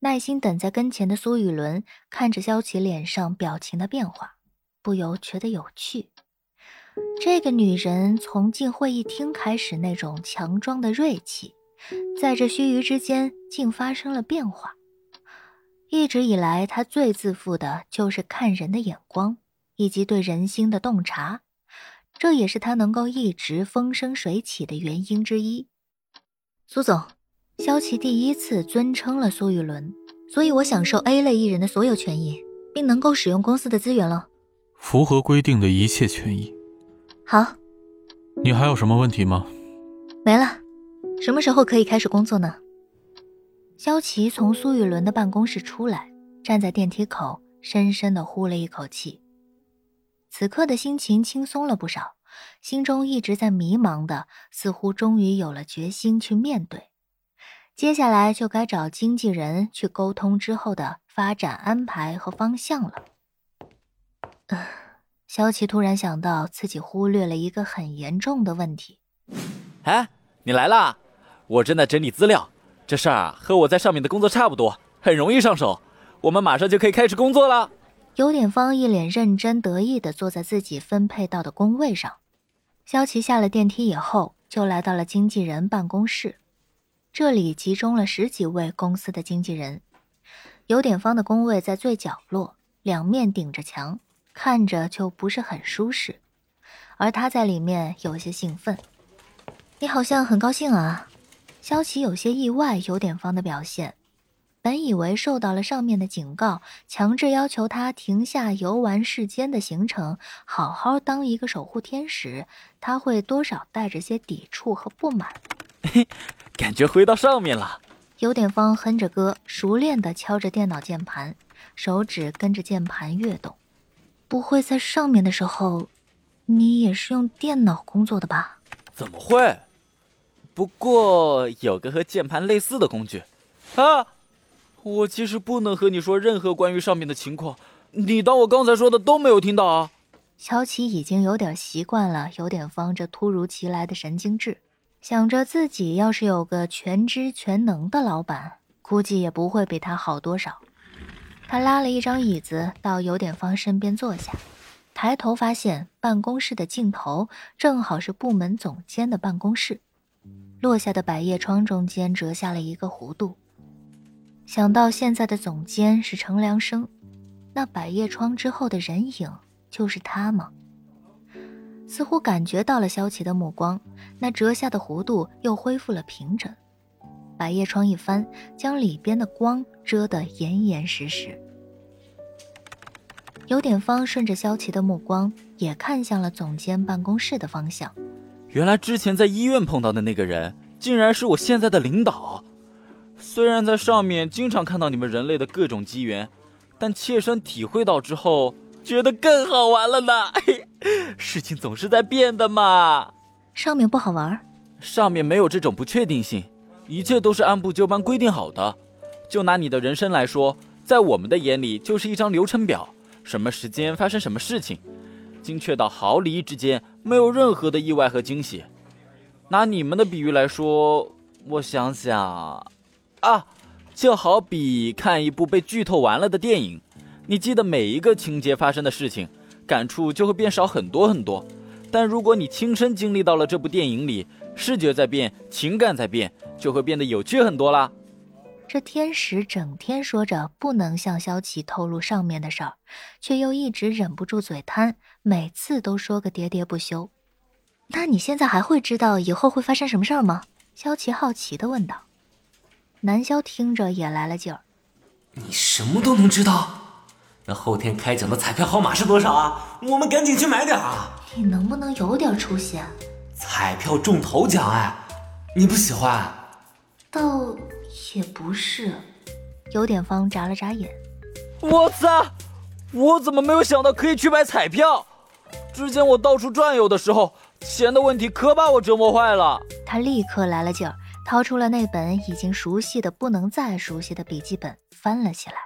耐心等在跟前的苏雨伦看着萧琪脸上表情的变化，不由觉得有趣。这个女人从进会议厅开始那种强装的锐气，在这须臾之间竟发生了变化。一直以来，她最自负的就是看人的眼光以及对人心的洞察，这也是她能够一直风生水起的原因之一。苏总。萧琪第一次尊称了苏雨伦，所以我享受 A 类艺人的所有权益，并能够使用公司的资源了。符合规定的一切权益。好，你还有什么问题吗？没了。什么时候可以开始工作呢？萧琪从苏雨伦的办公室出来，站在电梯口，深深的呼了一口气。此刻的心情轻松了不少，心中一直在迷茫的，似乎终于有了决心去面对。接下来就该找经纪人去沟通之后的发展安排和方向了。呃，萧琪突然想到自己忽略了一个很严重的问题。哎，你来啦！我正在整理资料，这事儿啊和我在上面的工作差不多，很容易上手。我们马上就可以开始工作了。有点方一脸认真得意的坐在自己分配到的工位上。萧琪下了电梯以后，就来到了经纪人办公室。这里集中了十几位公司的经纪人，有点方的工位在最角落，两面顶着墙，看着就不是很舒适。而他在里面有些兴奋。你好像很高兴啊，萧琪有些意外有点方的表现。本以为受到了上面的警告，强制要求他停下游玩世间的行程，好好当一个守护天使，他会多少带着些抵触和不满。感觉回到上面了。有点方哼着歌，熟练的敲着电脑键盘，手指跟着键盘跃动。不会在上面的时候，你也是用电脑工作的吧？怎么会？不过有个和键盘类似的工具。啊！我其实不能和你说任何关于上面的情况。你当我刚才说的都没有听到啊？乔琪已经有点习惯了有点方这突如其来的神经质。想着自己要是有个全知全能的老板，估计也不会比他好多少。他拉了一张椅子到有点方身边坐下，抬头发现办公室的尽头正好是部门总监的办公室，落下的百叶窗中间折下了一个弧度。想到现在的总监是程良生，那百叶窗之后的人影就是他吗？似乎感觉到了萧琪的目光，那折下的弧度又恢复了平整。百叶窗一翻，将里边的光遮得严严实实。有点方顺着萧琪的目光，也看向了总监办公室的方向。原来之前在医院碰到的那个人，竟然是我现在的领导。虽然在上面经常看到你们人类的各种机缘，但切身体会到之后。觉得更好玩了呢，事情总是在变的嘛。上面不好玩，上面没有这种不确定性，一切都是按部就班规定好的。就拿你的人生来说，在我们的眼里就是一张流程表，什么时间发生什么事情，精确到毫厘之间，没有任何的意外和惊喜。拿你们的比喻来说，我想想，啊，就好比看一部被剧透完了的电影。你记得每一个情节发生的事情，感触就会变少很多很多。但如果你亲身经历到了这部电影里，视觉在变，情感在变，就会变得有趣很多啦。这天使整天说着不能向萧琪透露上面的事儿，却又一直忍不住嘴贪，每次都说个喋喋不休。那你现在还会知道以后会发生什么事儿吗？萧琪好奇地问道。南萧听着也来了劲儿，你什么都能知道。那后天开奖的彩票号码是多少啊？我们赶紧去买点啊！你能不能有点出息？彩票中头奖哎，你不喜欢？倒也不是，有点方眨了眨眼。我操！我怎么没有想到可以去买彩票？之前我到处转悠的时候，钱的问题可把我折磨坏了。他立刻来了劲儿，掏出了那本已经熟悉的不能再熟悉的笔记本，翻了起来。